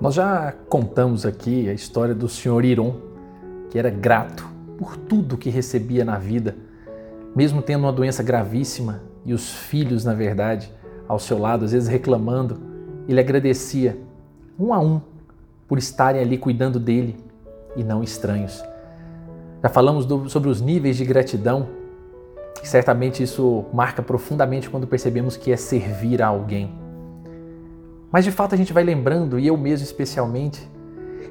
Nós já contamos aqui a história do senhor Iron, que era grato por tudo que recebia na vida, mesmo tendo uma doença gravíssima e os filhos, na verdade, ao seu lado, às vezes reclamando, ele agradecia um a um por estarem ali cuidando dele e não estranhos. Já falamos do, sobre os níveis de gratidão, certamente isso marca profundamente quando percebemos que é servir a alguém. Mas de fato a gente vai lembrando, e eu mesmo especialmente,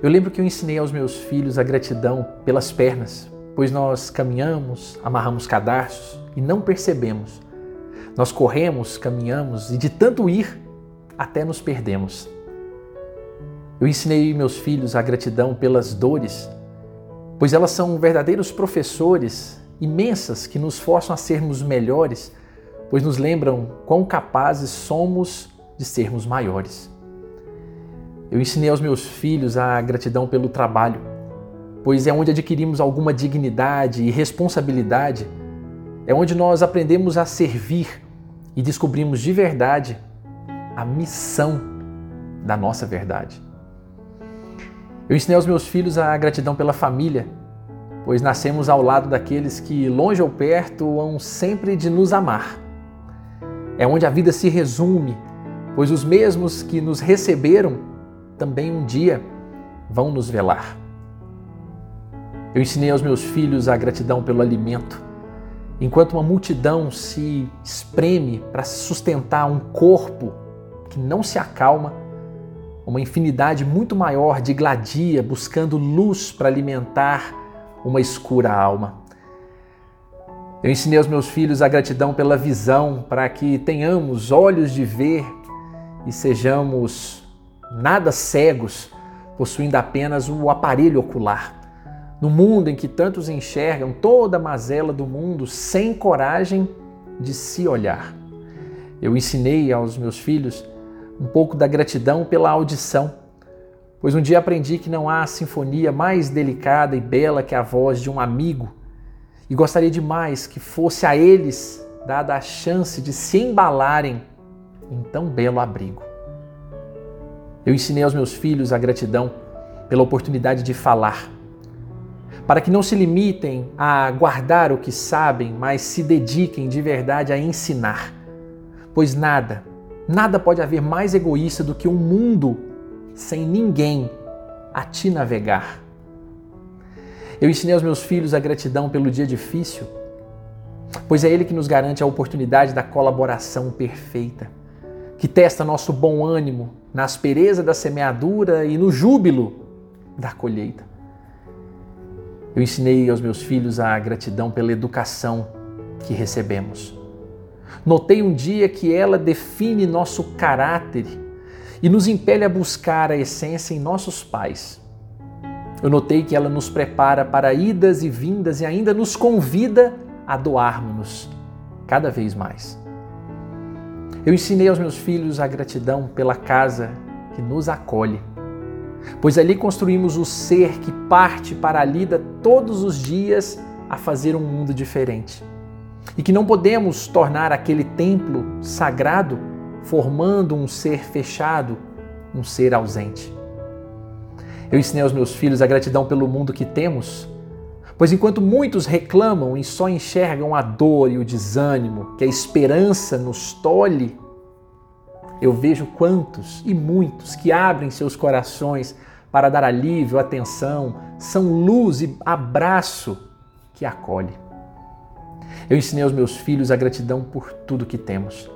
eu lembro que eu ensinei aos meus filhos a gratidão pelas pernas, pois nós caminhamos, amarramos cadarços e não percebemos. Nós corremos, caminhamos e de tanto ir, até nos perdemos. Eu ensinei meus filhos a gratidão pelas dores, pois elas são verdadeiros professores imensas que nos forçam a sermos melhores, pois nos lembram quão capazes somos de sermos maiores. Eu ensinei aos meus filhos a gratidão pelo trabalho, pois é onde adquirimos alguma dignidade e responsabilidade, é onde nós aprendemos a servir e descobrimos de verdade a missão da nossa verdade. Eu ensinei aos meus filhos a gratidão pela família, pois nascemos ao lado daqueles que, longe ou perto, hão sempre de nos amar. É onde a vida se resume pois os mesmos que nos receberam também um dia vão nos velar. Eu ensinei aos meus filhos a gratidão pelo alimento. Enquanto uma multidão se espreme para sustentar um corpo que não se acalma, uma infinidade muito maior de gladia buscando luz para alimentar uma escura alma. Eu ensinei aos meus filhos a gratidão pela visão, para que tenhamos olhos de ver e sejamos nada cegos, possuindo apenas o aparelho ocular. No mundo em que tantos enxergam toda a mazela do mundo sem coragem de se olhar. Eu ensinei aos meus filhos um pouco da gratidão pela audição, pois um dia aprendi que não há sinfonia mais delicada e bela que a voz de um amigo, e gostaria demais que fosse a eles dada a chance de se embalarem em tão belo abrigo. Eu ensinei aos meus filhos a gratidão pela oportunidade de falar, para que não se limitem a guardar o que sabem, mas se dediquem de verdade a ensinar. Pois nada, nada pode haver mais egoísta do que um mundo sem ninguém a te navegar. Eu ensinei aos meus filhos a gratidão pelo dia difícil, pois é ele que nos garante a oportunidade da colaboração perfeita que testa nosso bom ânimo na aspereza da semeadura e no júbilo da colheita. Eu ensinei aos meus filhos a gratidão pela educação que recebemos. Notei um dia que ela define nosso caráter e nos impele a buscar a essência em nossos pais. Eu notei que ela nos prepara para idas e vindas e ainda nos convida a doarmos-nos cada vez mais. Eu ensinei aos meus filhos a gratidão pela casa que nos acolhe, pois ali construímos o ser que parte para a lida todos os dias a fazer um mundo diferente. E que não podemos tornar aquele templo sagrado formando um ser fechado, um ser ausente. Eu ensinei aos meus filhos a gratidão pelo mundo que temos, pois enquanto muitos reclamam e só enxergam a dor e o desânimo que a esperança nos tolhe, eu vejo quantos e muitos que abrem seus corações para dar alívio, atenção, são luz e abraço que acolhe. Eu ensinei aos meus filhos a gratidão por tudo que temos.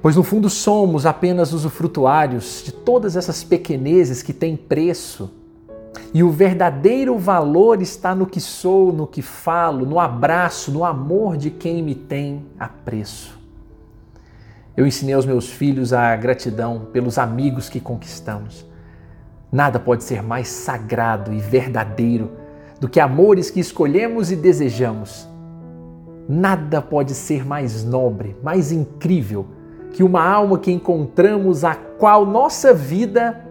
Pois no fundo somos apenas usufrutuários de todas essas pequenezes que têm preço e o verdadeiro valor está no que sou, no que falo, no abraço, no amor de quem me tem apreço. Eu ensinei aos meus filhos a gratidão pelos amigos que conquistamos. Nada pode ser mais sagrado e verdadeiro do que amores que escolhemos e desejamos. Nada pode ser mais nobre, mais incrível que uma alma que encontramos a qual nossa vida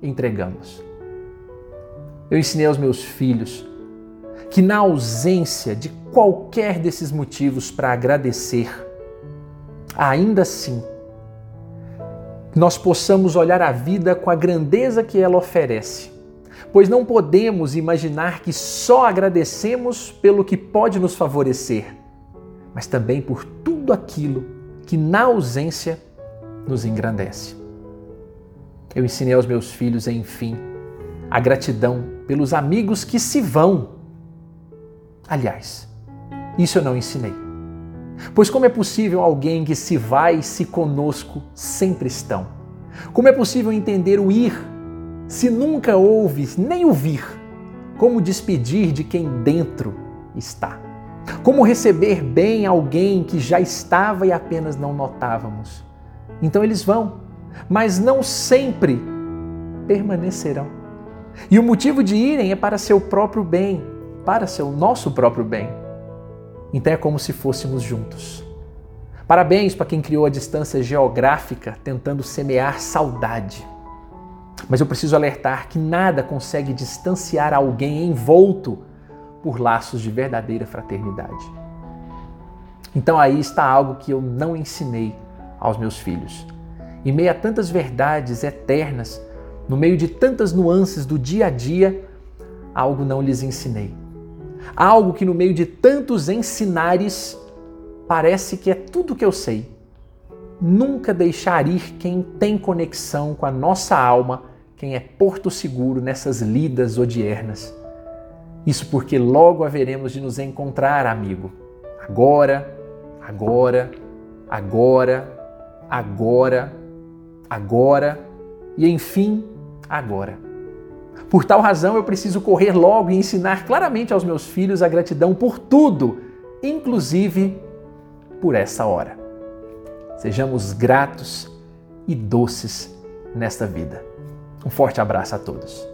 entregamos eu ensinei aos meus filhos que, na ausência de qualquer desses motivos para agradecer, ainda assim, nós possamos olhar a vida com a grandeza que ela oferece, pois não podemos imaginar que só agradecemos pelo que pode nos favorecer, mas também por tudo aquilo que na ausência nos engrandece. Eu ensinei aos meus filhos, enfim, a gratidão pelos amigos que se vão. Aliás, isso eu não ensinei. Pois como é possível alguém que se vai se conosco sempre estão? Como é possível entender o ir se nunca houve nem o vir? Como despedir de quem dentro está? Como receber bem alguém que já estava e apenas não notávamos? Então eles vão, mas não sempre permanecerão. E o motivo de irem é para seu próprio bem, para seu nosso próprio bem. Então é como se fôssemos juntos. Parabéns para quem criou a distância geográfica tentando semear saudade. Mas eu preciso alertar que nada consegue distanciar alguém envolto por laços de verdadeira fraternidade. Então aí está algo que eu não ensinei aos meus filhos. Em meio a tantas verdades eternas, no meio de tantas nuances do dia a dia, algo não lhes ensinei. Algo que no meio de tantos ensinares parece que é tudo que eu sei. Nunca deixar ir quem tem conexão com a nossa alma, quem é porto seguro nessas lidas odiernas. Isso porque logo haveremos de nos encontrar, amigo. Agora, agora, agora, agora, agora e enfim, agora. Por tal razão, eu preciso correr logo e ensinar claramente aos meus filhos a gratidão por tudo, inclusive por essa hora. Sejamos gratos e doces nesta vida. Um forte abraço a todos.